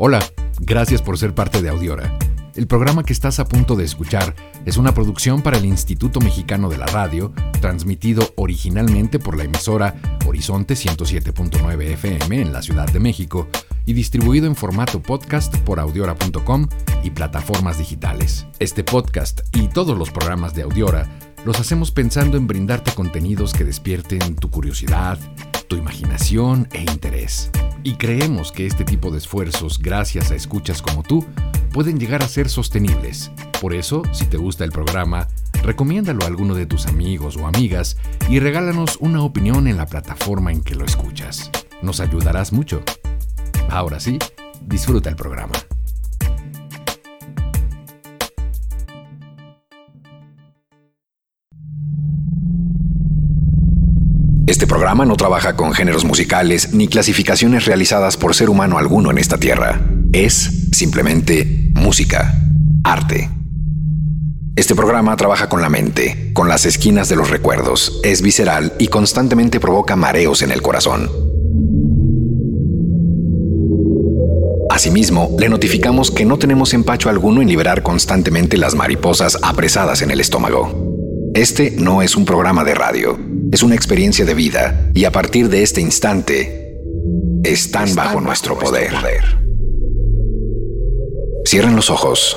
Hola, gracias por ser parte de Audiora. El programa que estás a punto de escuchar es una producción para el Instituto Mexicano de la Radio, transmitido originalmente por la emisora Horizonte 107.9 FM en la Ciudad de México y distribuido en formato podcast por audiora.com y plataformas digitales. Este podcast y todos los programas de Audiora los hacemos pensando en brindarte contenidos que despierten tu curiosidad, tu imaginación e interés. Y creemos que este tipo de esfuerzos, gracias a escuchas como tú, pueden llegar a ser sostenibles. Por eso, si te gusta el programa, recomiéndalo a alguno de tus amigos o amigas y regálanos una opinión en la plataforma en que lo escuchas. Nos ayudarás mucho. Ahora sí, disfruta el programa. Este programa no trabaja con géneros musicales ni clasificaciones realizadas por ser humano alguno en esta tierra. Es simplemente música, arte. Este programa trabaja con la mente, con las esquinas de los recuerdos, es visceral y constantemente provoca mareos en el corazón. Asimismo, le notificamos que no tenemos empacho alguno en liberar constantemente las mariposas apresadas en el estómago. Este no es un programa de radio, es una experiencia de vida y a partir de este instante están, bajo, nuestro, poder. poder. Cierren los ojos,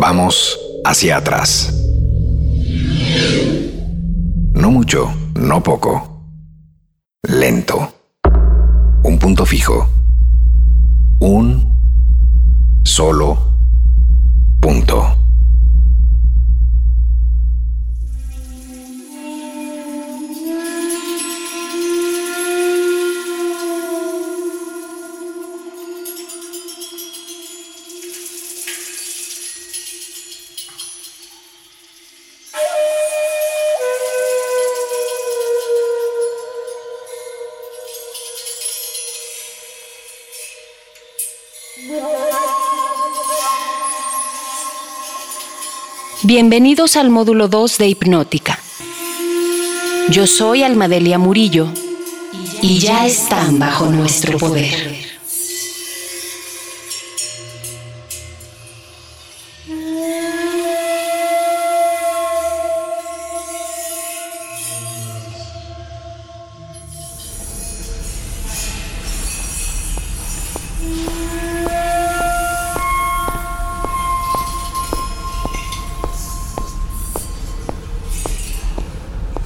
vamos hacia atrás. No mucho, no poco. Lento. Un punto fijo. Un solo punto. Bienvenidos al módulo 2 de Hipnótica. Yo soy Almadelia Murillo y ya están bajo nuestro poder.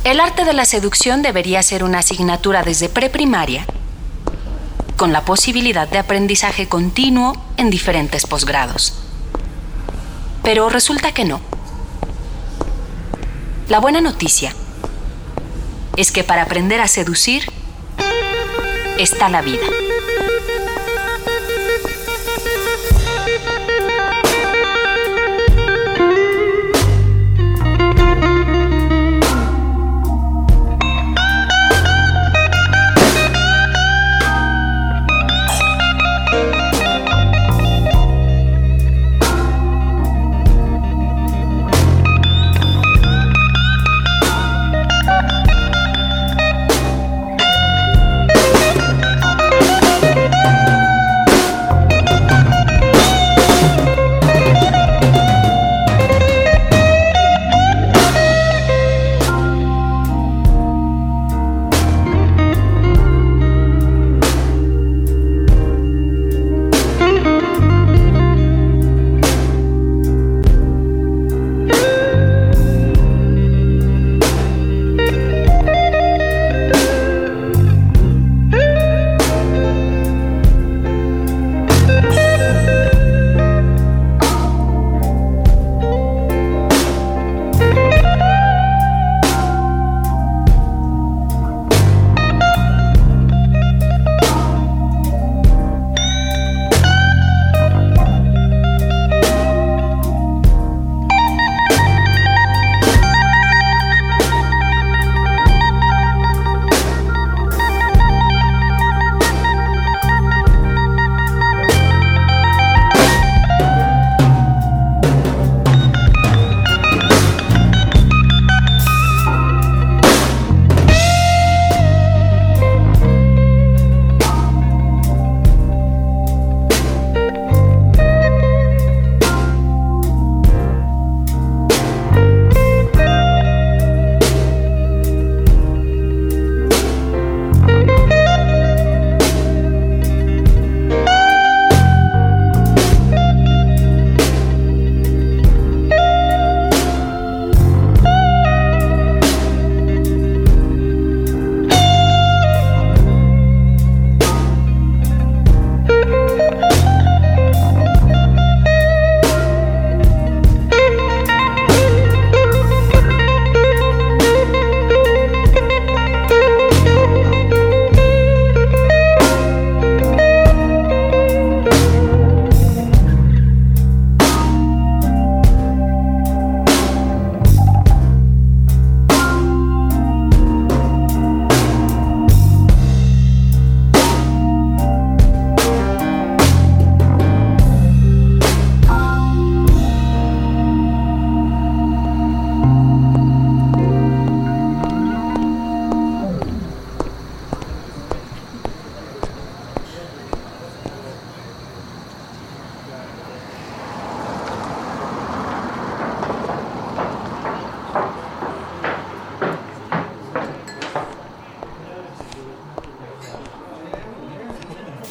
El arte de la seducción debería ser una asignatura desde preprimaria, con la posibilidad de aprendizaje continuo en diferentes posgrados. Pero resulta que no. La buena noticia es que para aprender a seducir está la vida.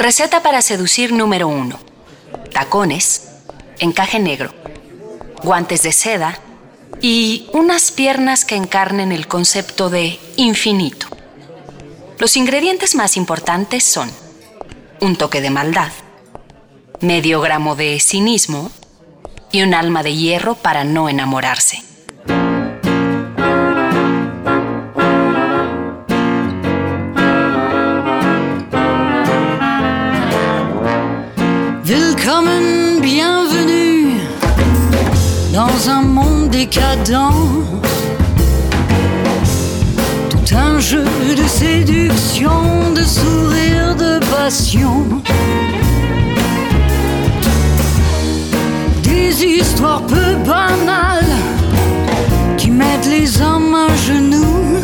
Receta para seducir número uno. Tacones, encaje negro, guantes de seda y unas piernas que encarnen el concepto de infinito. Los ingredientes más importantes son un toque de maldad, medio gramo de cinismo y un alma de hierro para no enamorarse. Bienvenue dans un monde décadent. Tout un jeu de séduction, de sourire, de passion. Des histoires peu banales qui mettent les hommes à genoux.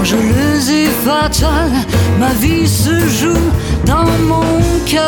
Angeleuse et fatale, ma vie se joue dans mon cabaret.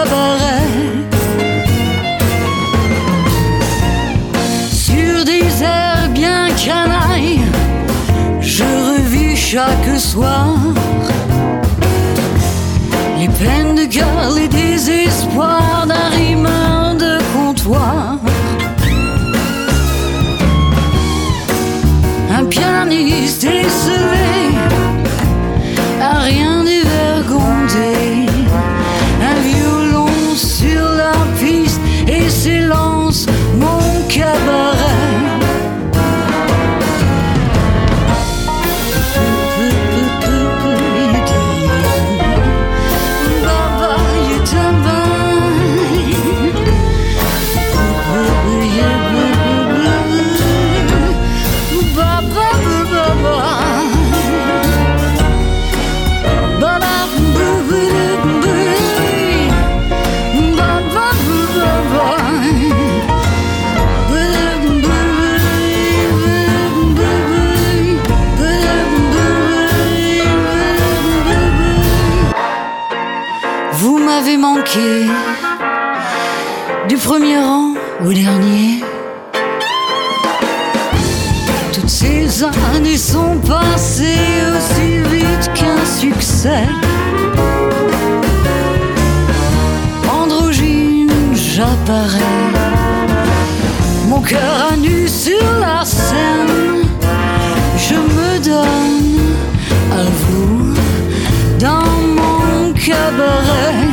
Androgyne, j'apparais. Mon cœur à nu sur la scène. Je me donne à vous dans mon cabaret.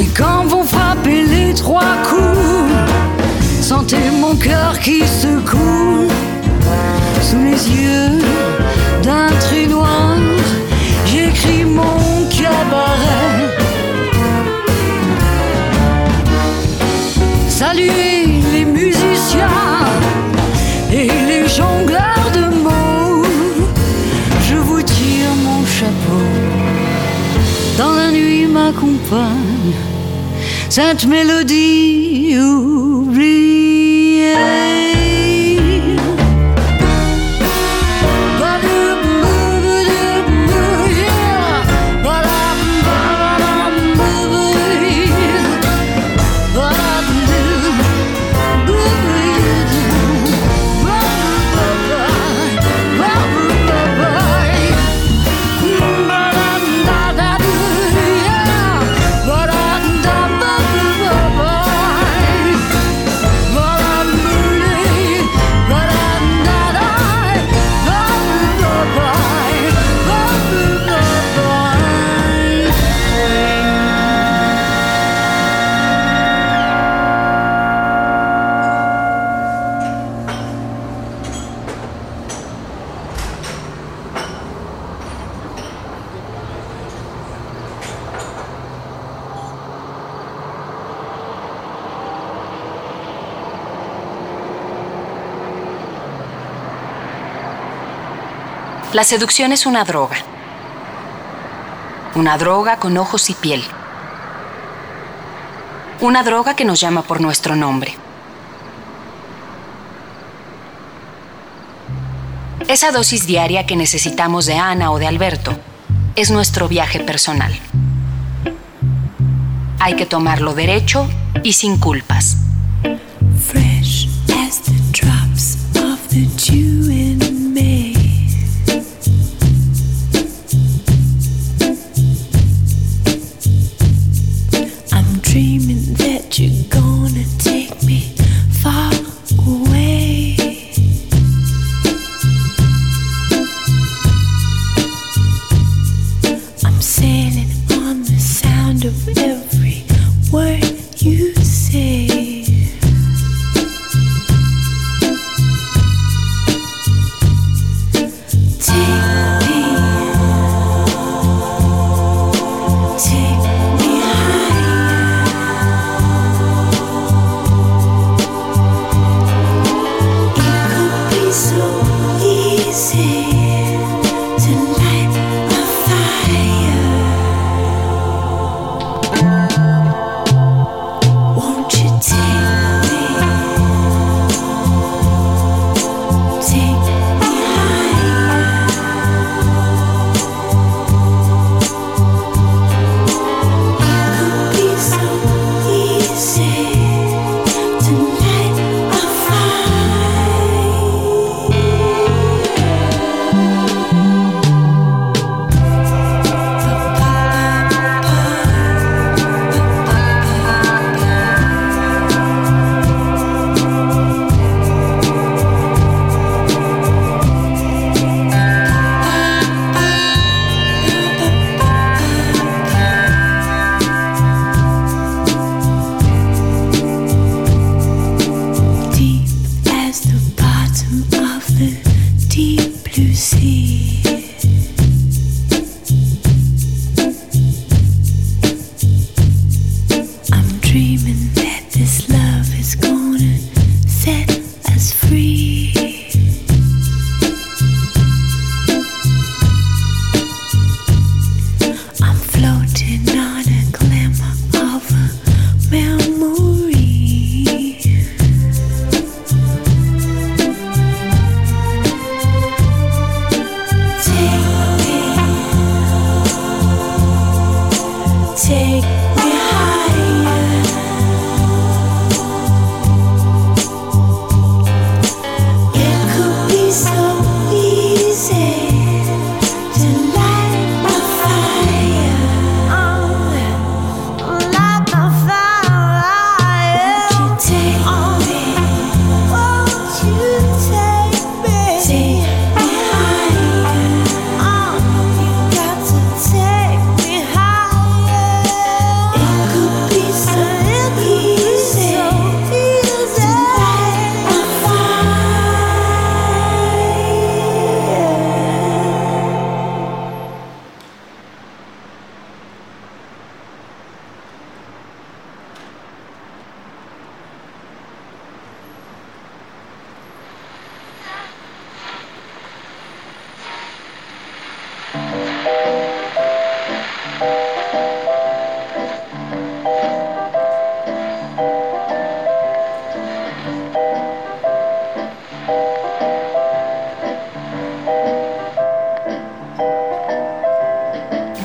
Et quand vont frapper les trois coups, sentez mon cœur qui secoue sous les yeux trait noir. J'écris mon cabaret. Saluez les musiciens et les jongleurs de mots. Je vous tire mon chapeau. Dans la nuit m'accompagne cette mélodie. La seducción es una droga. Una droga con ojos y piel. Una droga que nos llama por nuestro nombre. Esa dosis diaria que necesitamos de Ana o de Alberto es nuestro viaje personal. Hay que tomarlo derecho y sin culpas.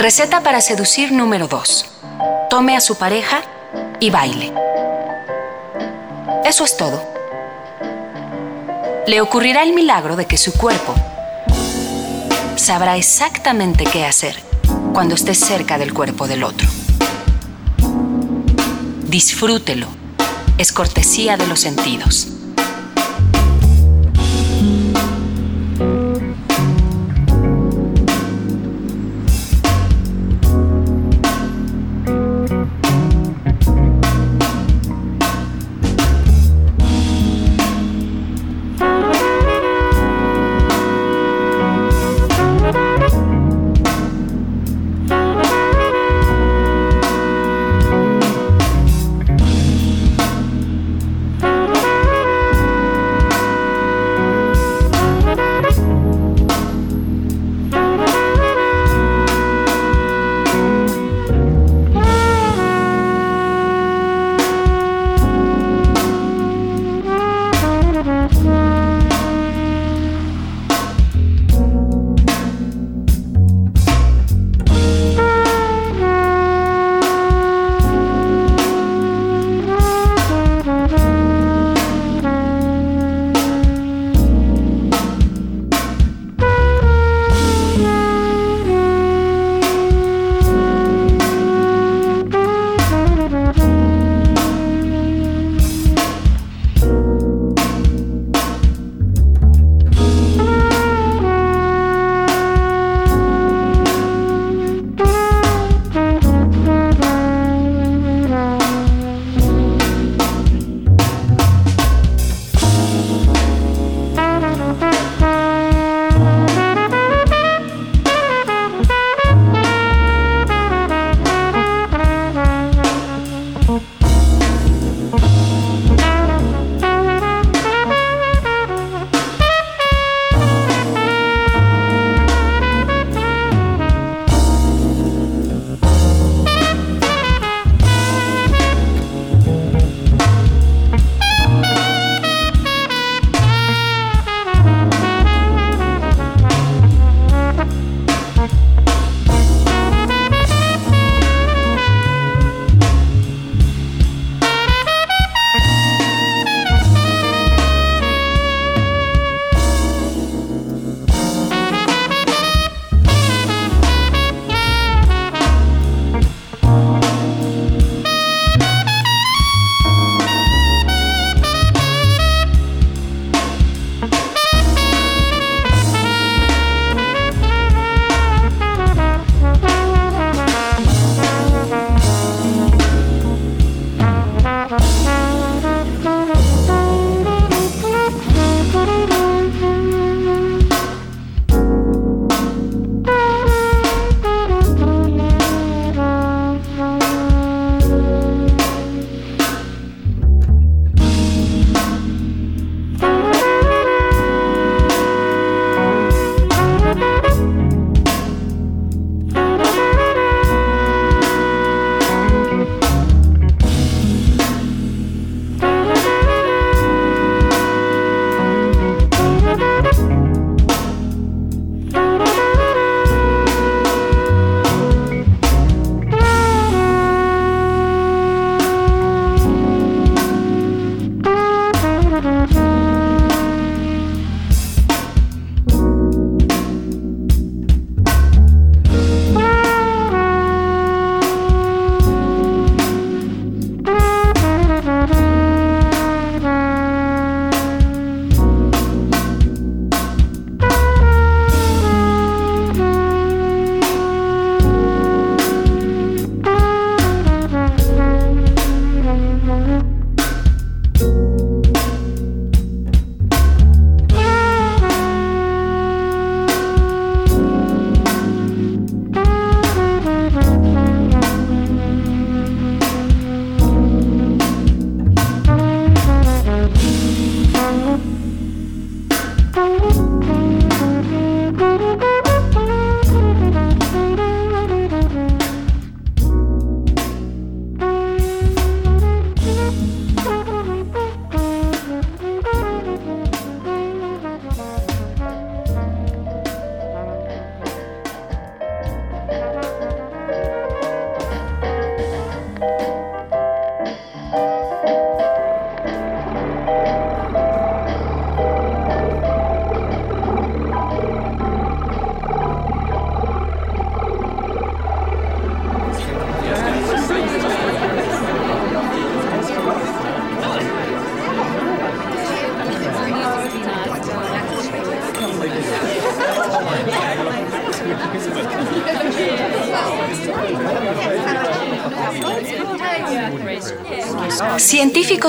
Receta para seducir número 2. Tome a su pareja y baile. Eso es todo. Le ocurrirá el milagro de que su cuerpo sabrá exactamente qué hacer cuando esté cerca del cuerpo del otro. Disfrútelo. Es cortesía de los sentidos.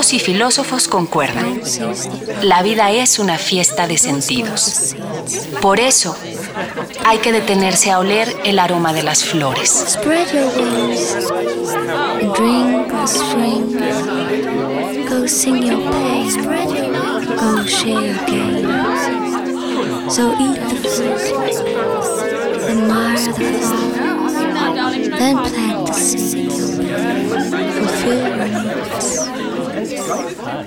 Y filósofos concuerdan. La vida es una fiesta de sentidos. Por eso, hay que detenerse a oler el aroma de las flores. So eat the fruit, admire the fruit, then plant the seed, fulfill your needs.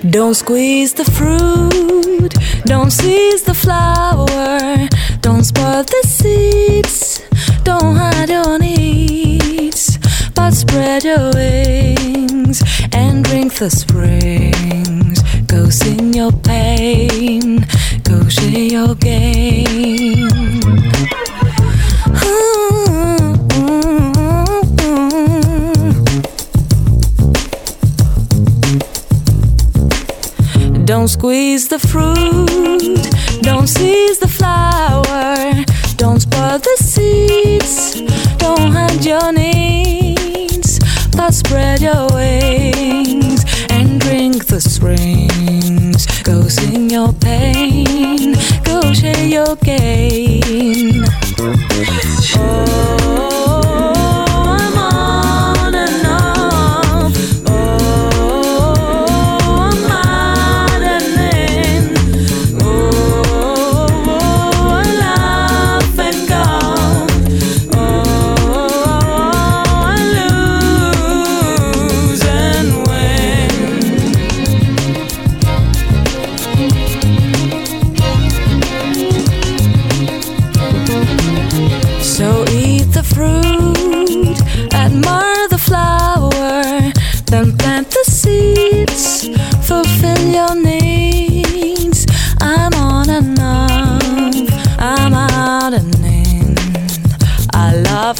Don't squeeze the fruit, don't seize the flower, don't spoil the seeds, don't hide your needs, but spread your wings and drink the springs. Go sing your pain, go share your gain.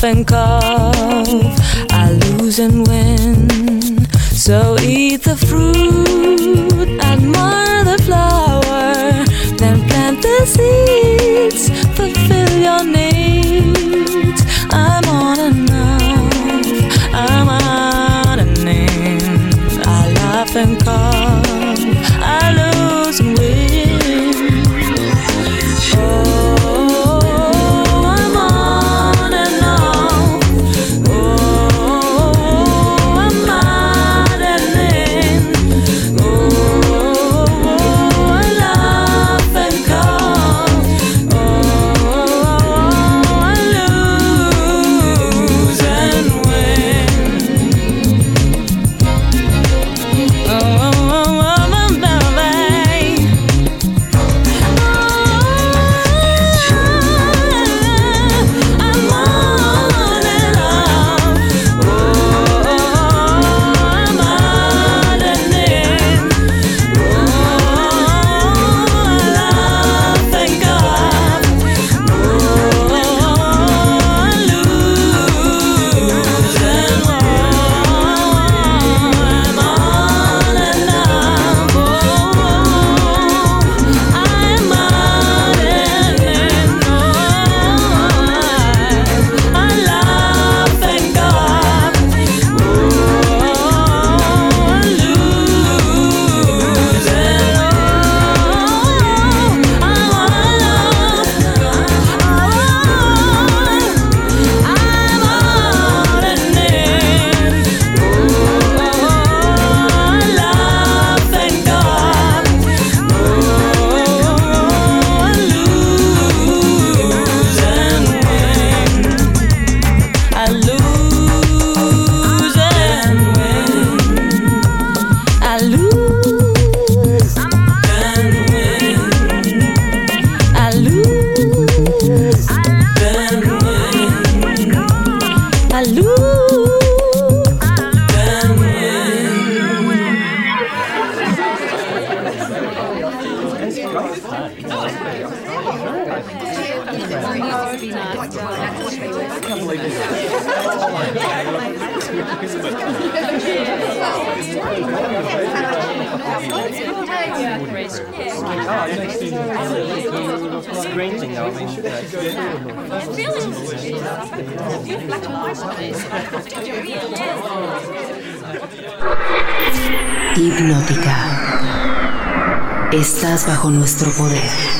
and cough. I lose and win. So eat the fruit, admire the flower, then plant the seed. Hipnótica. Estás bajo nuestro poder.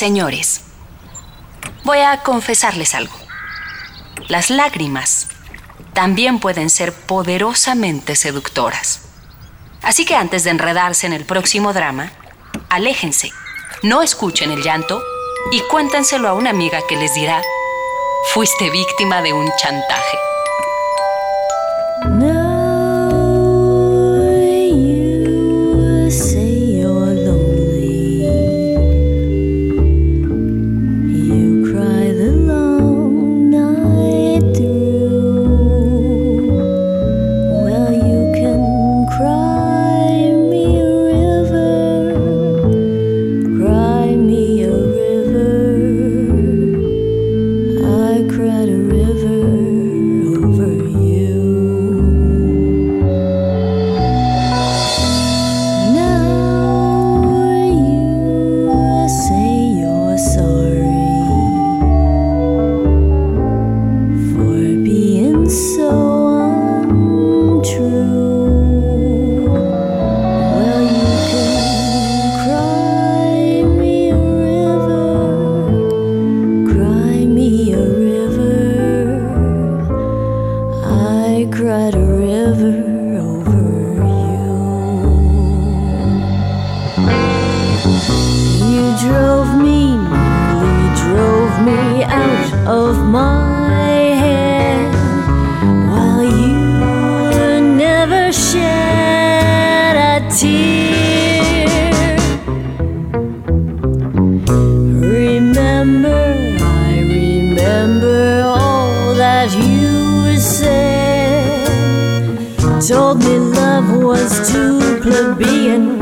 Señores, voy a confesarles algo. Las lágrimas también pueden ser poderosamente seductoras. Así que antes de enredarse en el próximo drama, aléjense, no escuchen el llanto y cuéntenselo a una amiga que les dirá, fuiste víctima de un chantaje. of my head while you never shed a tear. Remember, I remember all that you said. Told me love was too plebeian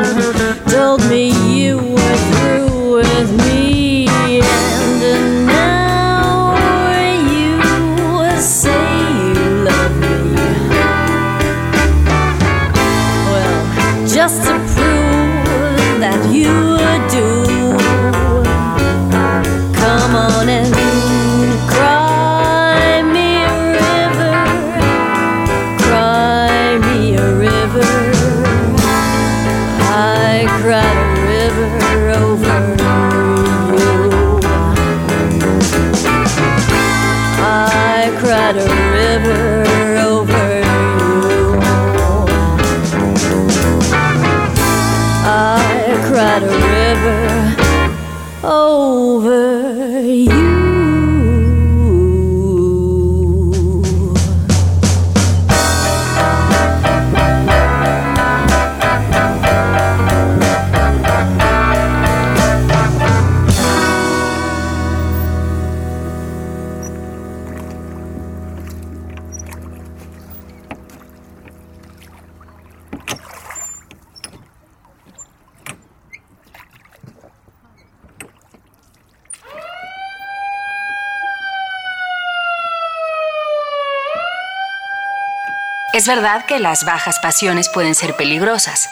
verdad que las bajas pasiones pueden ser peligrosas,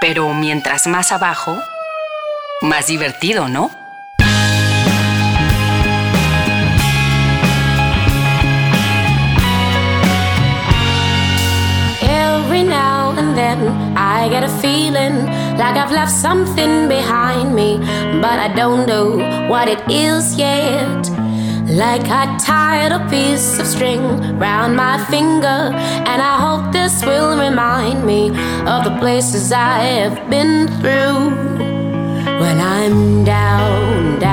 pero mientras más abajo, más divertido, ¿no? Every now and then I get a feeling like I've left something behind me, but I don't know what it is yet. Like I tied a piece of string round my finger, and I hope this will remind me of the places I have been through. When I'm down, down,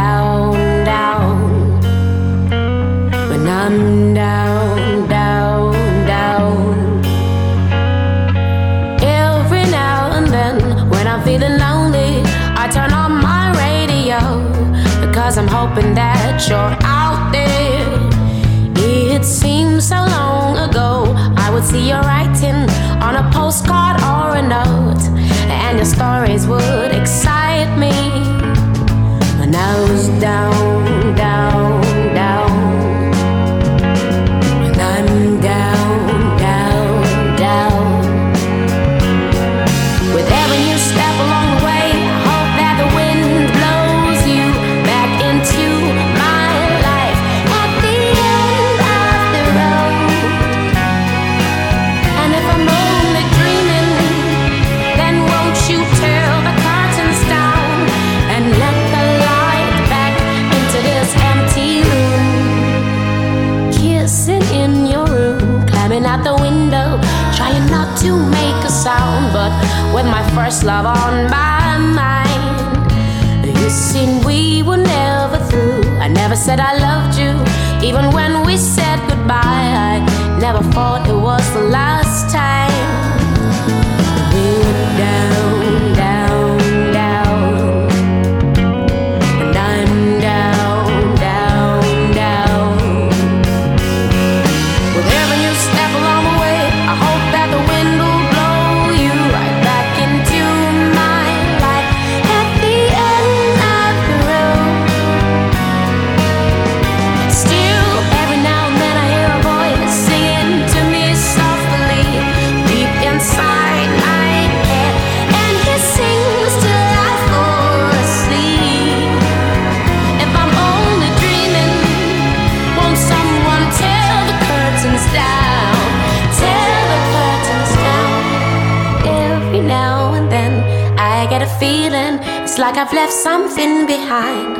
something behind,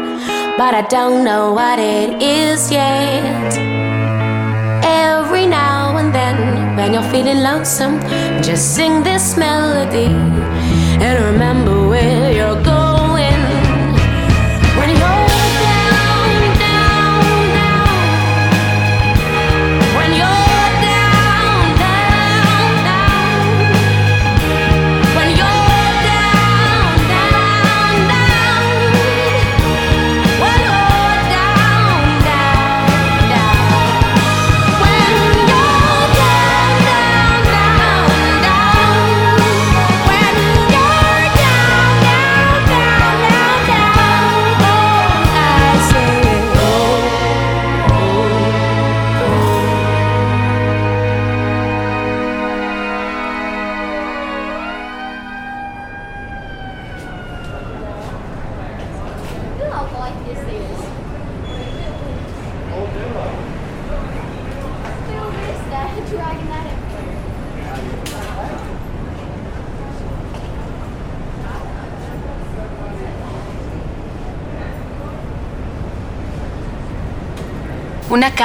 but I don't know what it is yet. Every now and then, when you're feeling lonesome, just sing this melody and remember where you're going.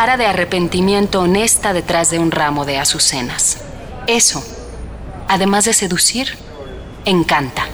cara de arrepentimiento honesta detrás de un ramo de azucenas. Eso, además de seducir, encanta.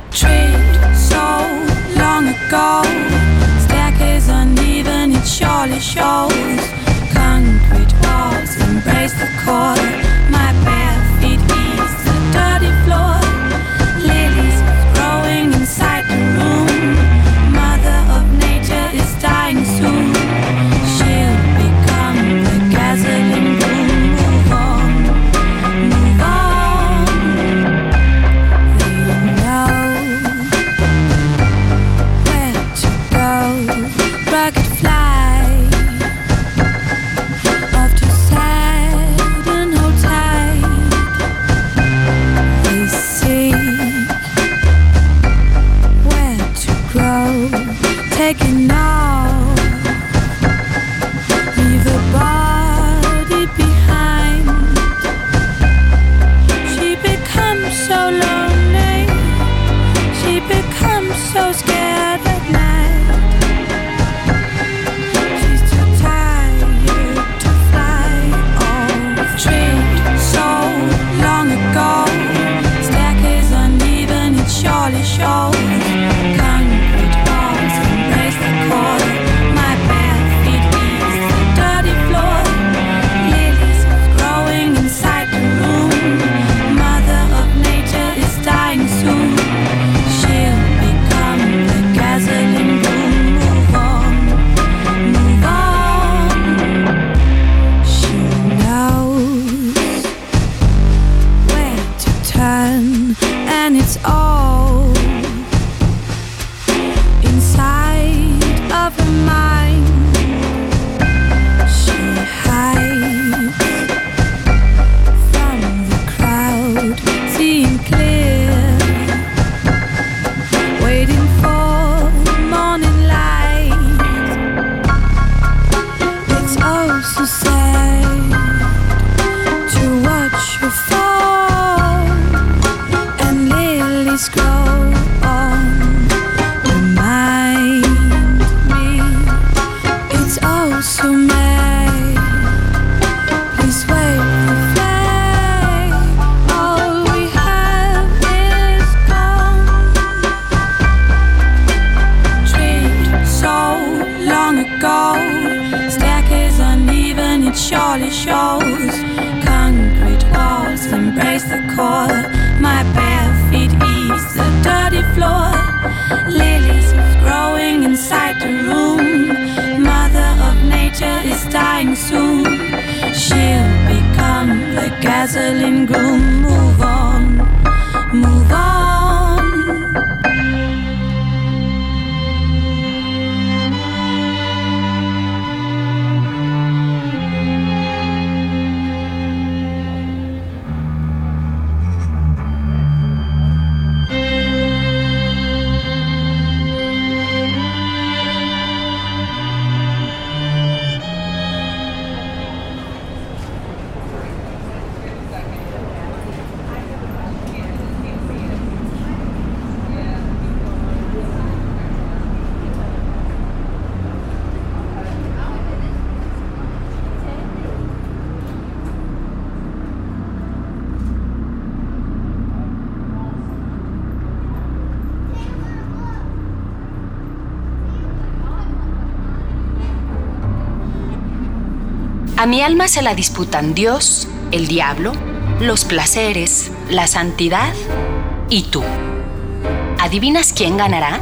A mi alma se la disputan Dios, el diablo, los placeres, la santidad y tú. ¿Adivinas quién ganará?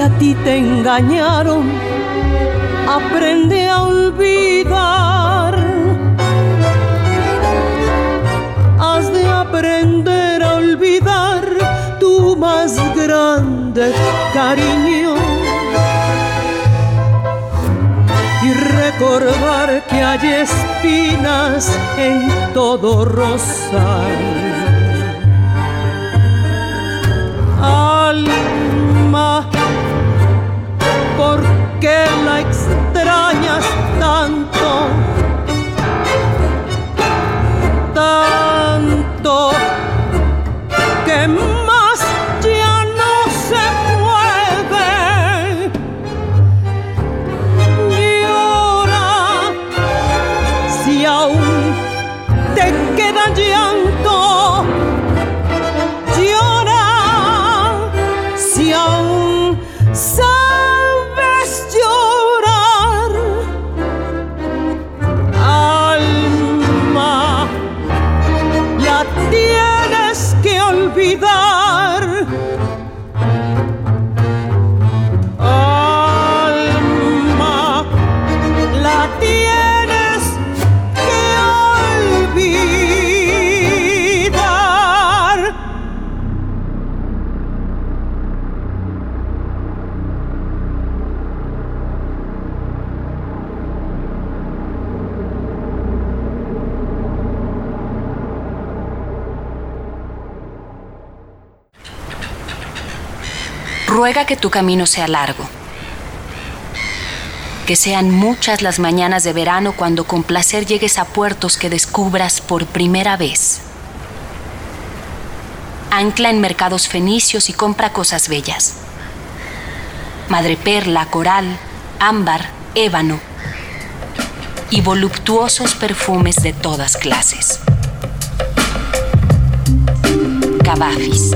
a ti te engañaron, aprende a olvidar. Has de aprender a olvidar tu más grande cariño. Y recordar que hay espinas en todo rosal. Al que la extrañas tanto. Ruega que tu camino sea largo. Que sean muchas las mañanas de verano cuando con placer llegues a puertos que descubras por primera vez. Ancla en mercados fenicios y compra cosas bellas. Madreperla, coral, ámbar, ébano y voluptuosos perfumes de todas clases. Cavafis.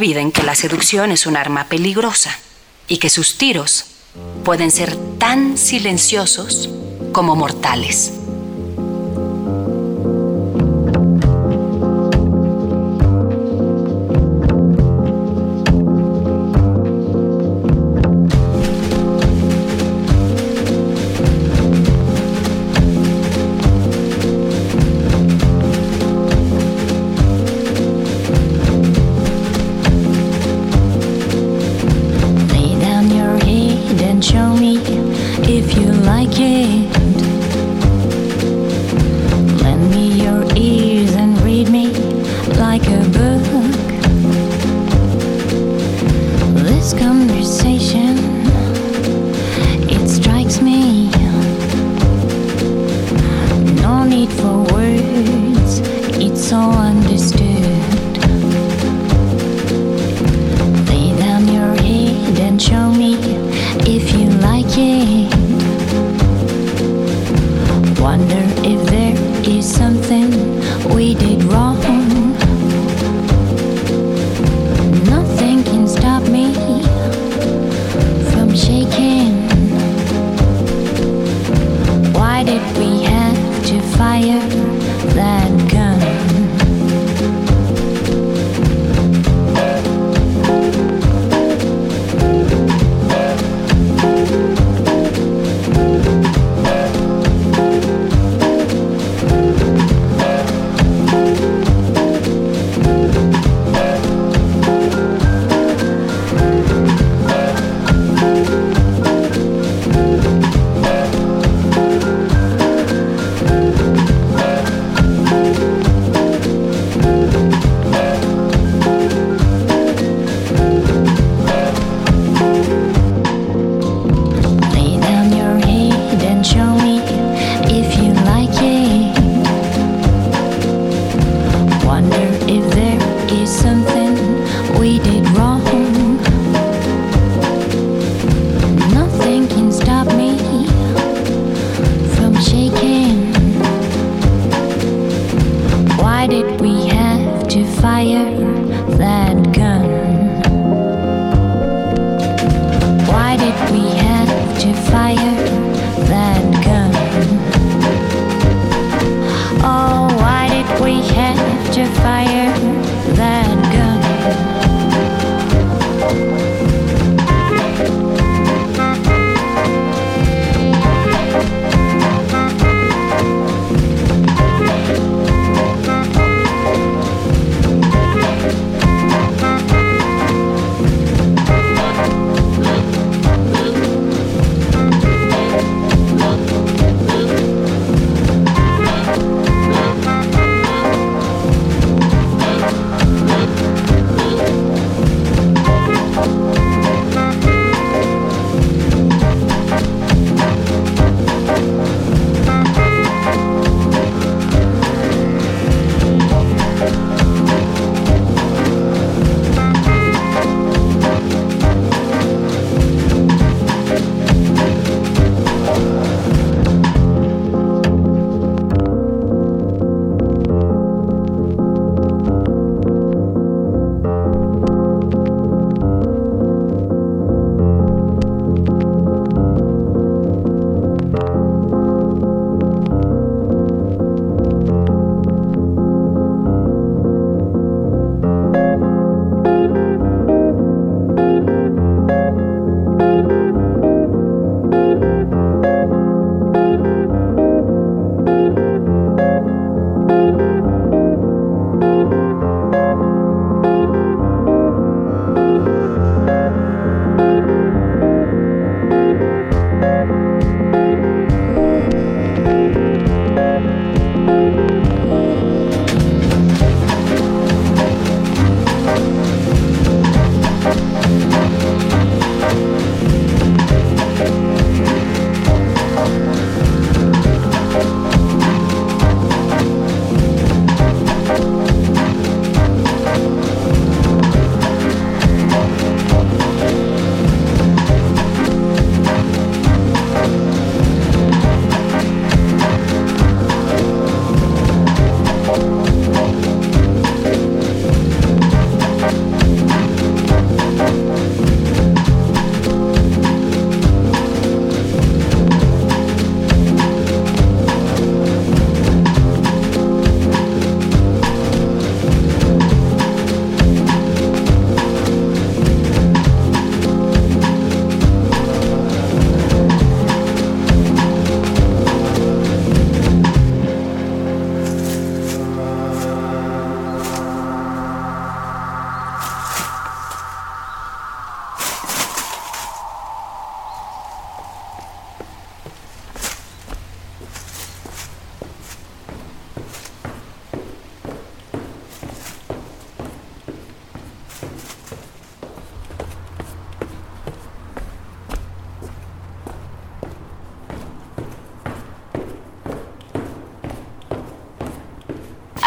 Olviden que la seducción es un arma peligrosa y que sus tiros pueden ser tan silenciosos como mortales. like it.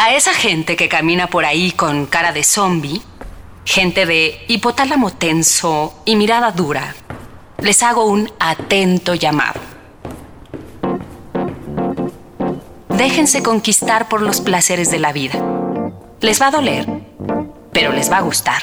A esa gente que camina por ahí con cara de zombie, gente de hipotálamo tenso y mirada dura, les hago un atento llamado. Déjense conquistar por los placeres de la vida. Les va a doler, pero les va a gustar.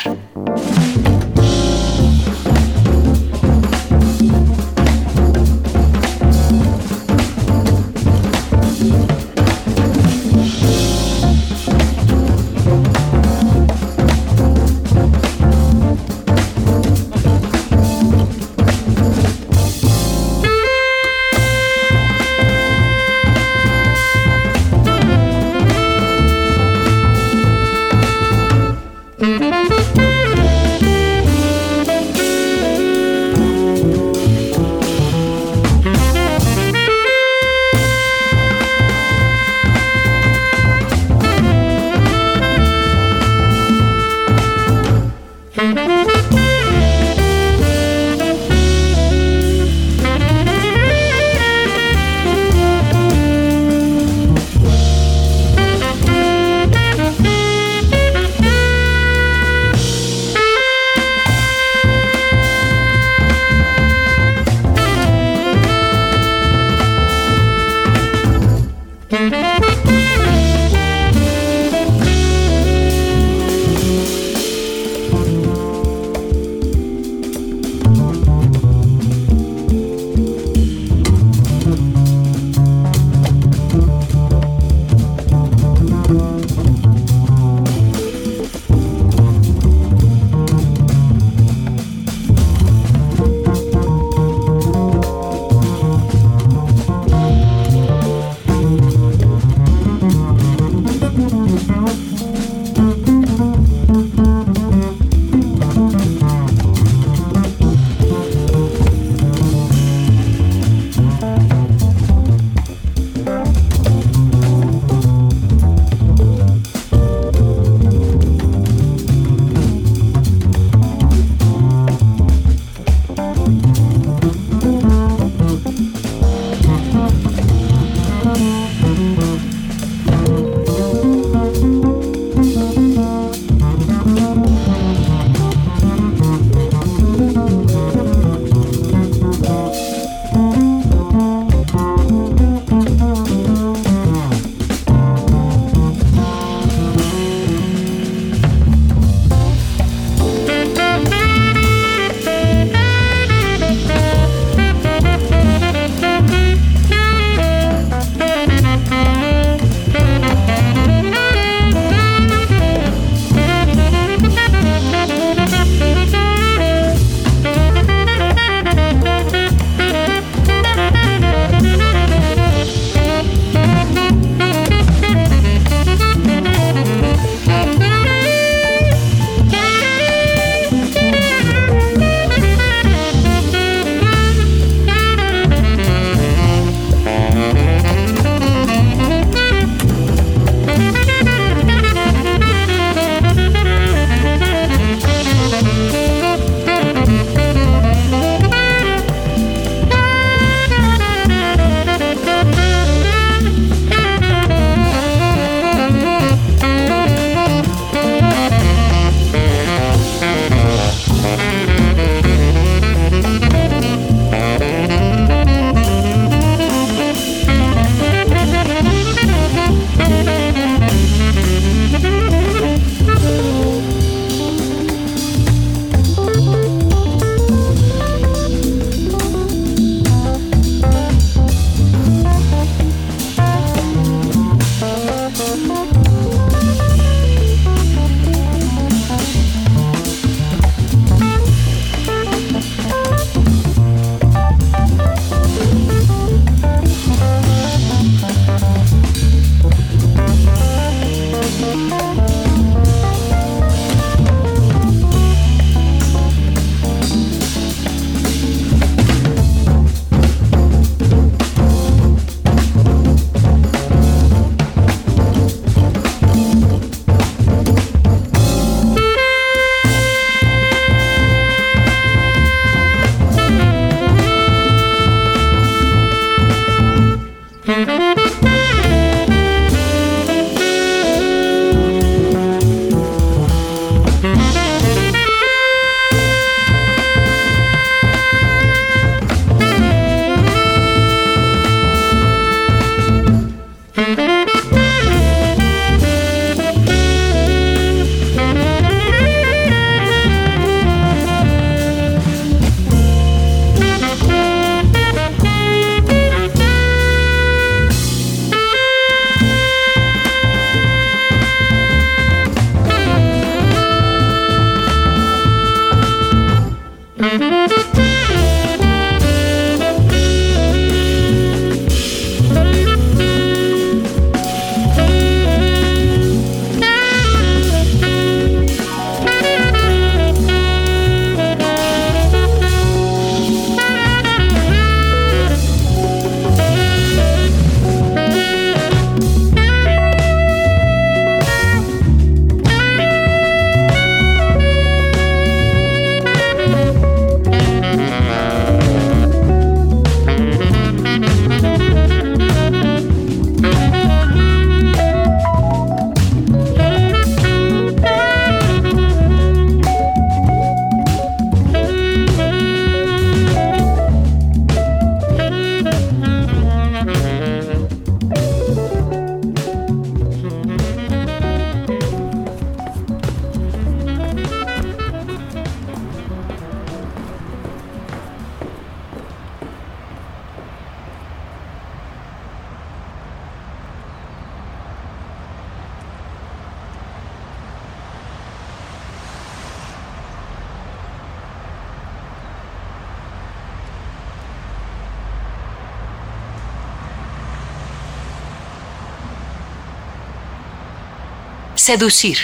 Seducir.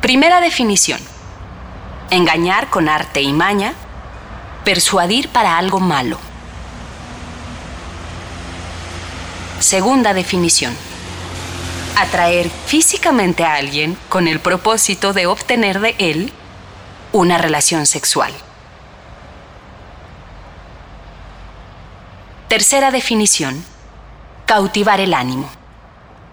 Primera definición. Engañar con arte y maña. Persuadir para algo malo. Segunda definición. Atraer físicamente a alguien con el propósito de obtener de él una relación sexual. Tercera definición. Cautivar el ánimo.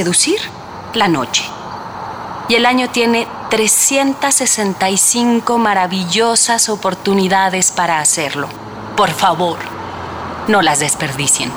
seducir la noche. Y el año tiene 365 maravillosas oportunidades para hacerlo. Por favor, no las desperdicien.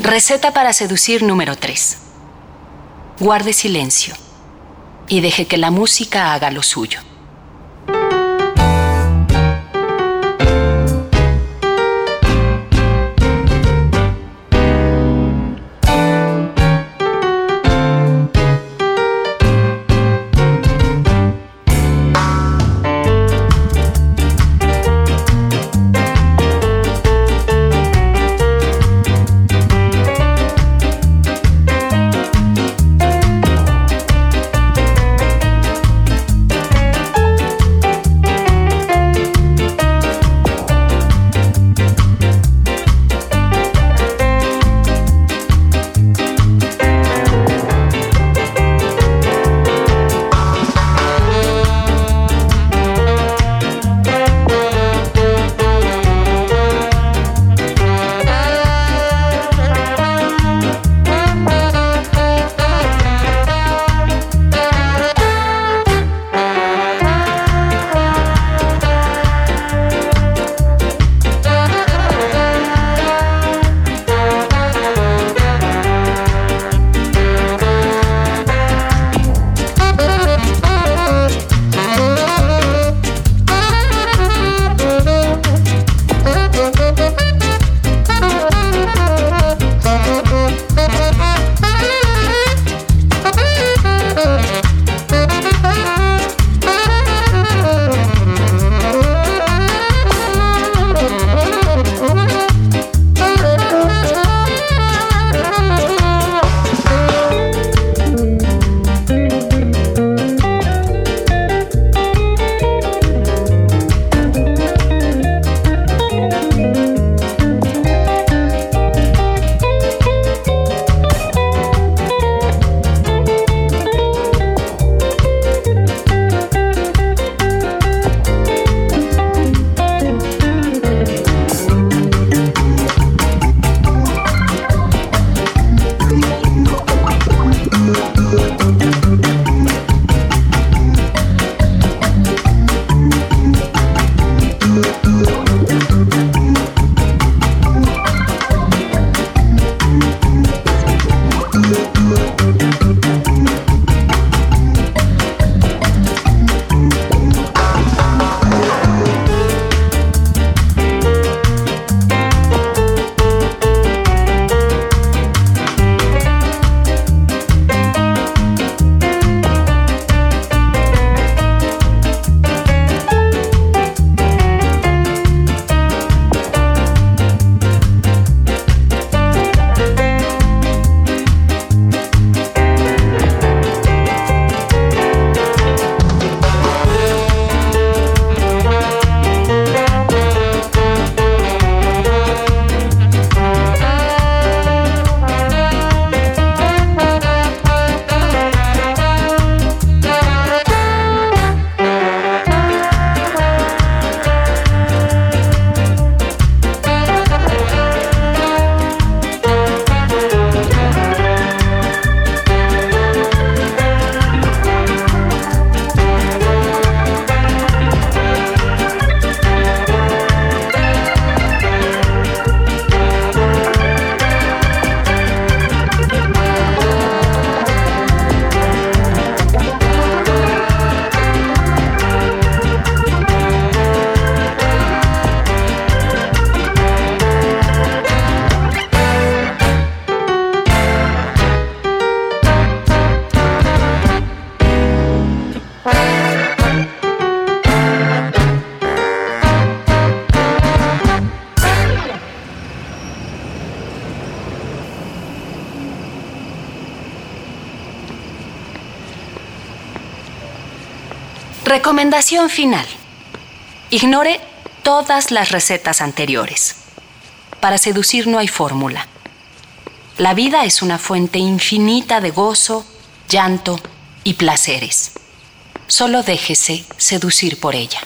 Receta para seducir número 3. Guarde silencio y deje que la música haga lo suyo. Recomendación final. Ignore todas las recetas anteriores. Para seducir no hay fórmula. La vida es una fuente infinita de gozo, llanto y placeres. Solo déjese seducir por ella.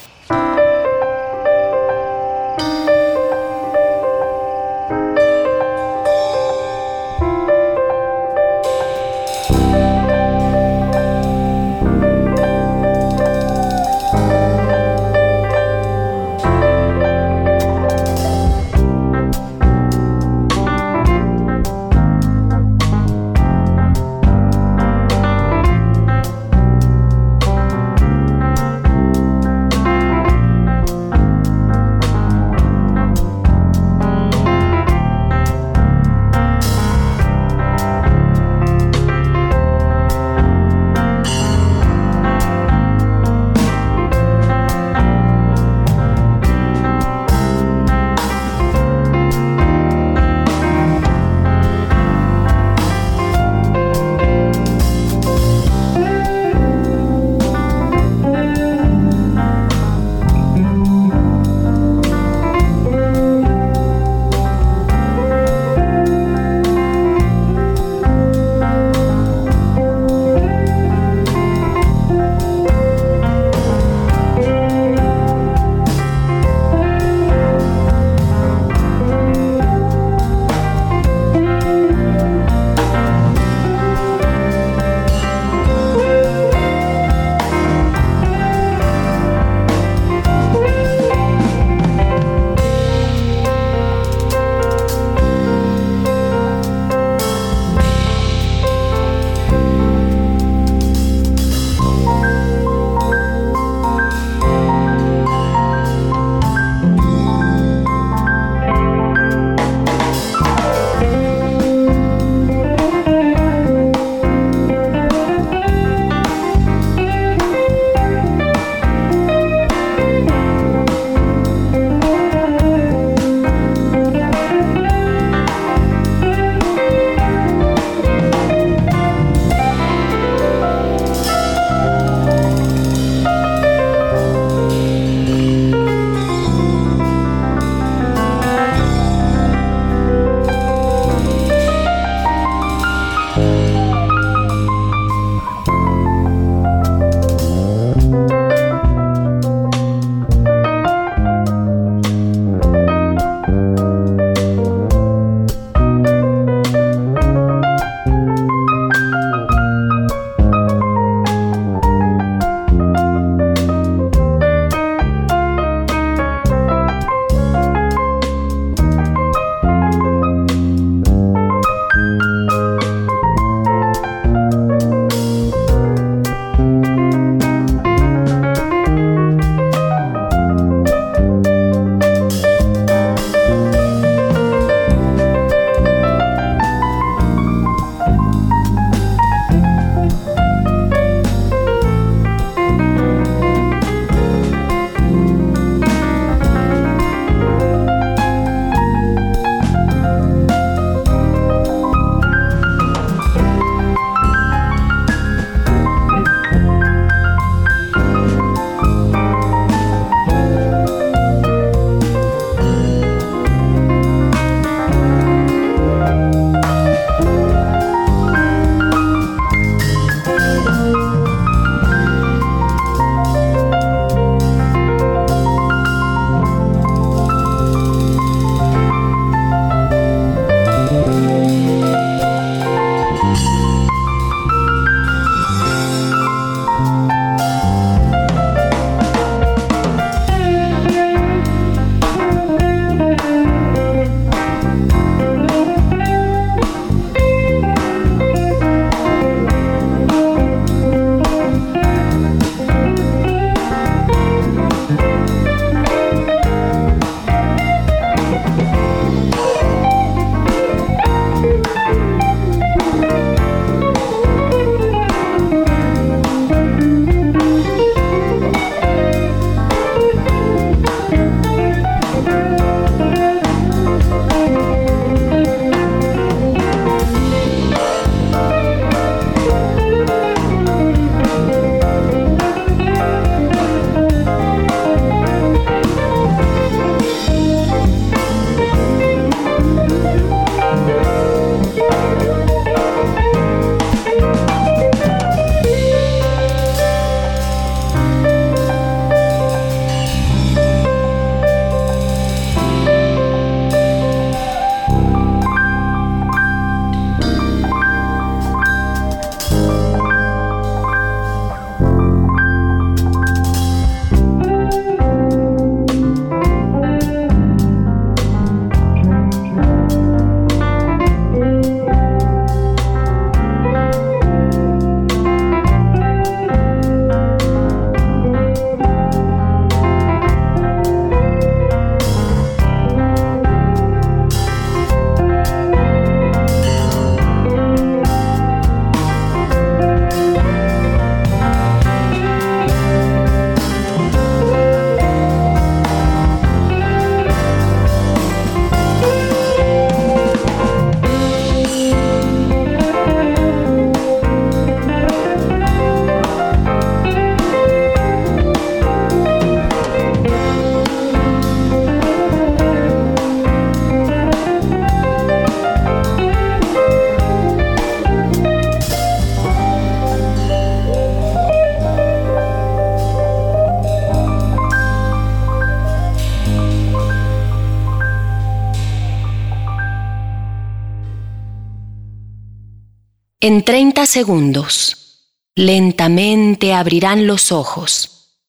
En 30 segundos, lentamente abrirán los ojos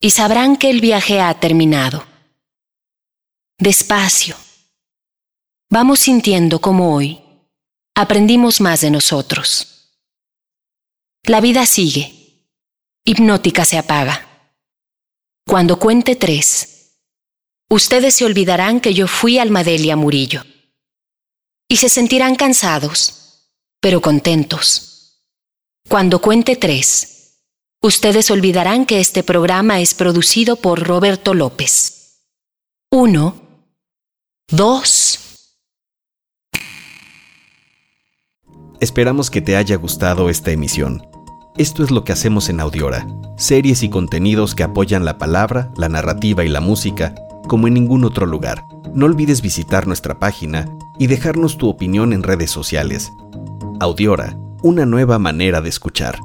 y sabrán que el viaje ha terminado. Despacio. Vamos sintiendo como hoy aprendimos más de nosotros. La vida sigue. Hipnótica se apaga. Cuando cuente tres, ustedes se olvidarán que yo fui Almadelia Murillo. Y se sentirán cansados pero contentos. Cuando cuente tres, ustedes olvidarán que este programa es producido por Roberto López. Uno, dos. Esperamos que te haya gustado esta emisión. Esto es lo que hacemos en Audiora, series y contenidos que apoyan la palabra, la narrativa y la música como en ningún otro lugar. No olvides visitar nuestra página y dejarnos tu opinión en redes sociales. Audiora, una nueva manera de escuchar.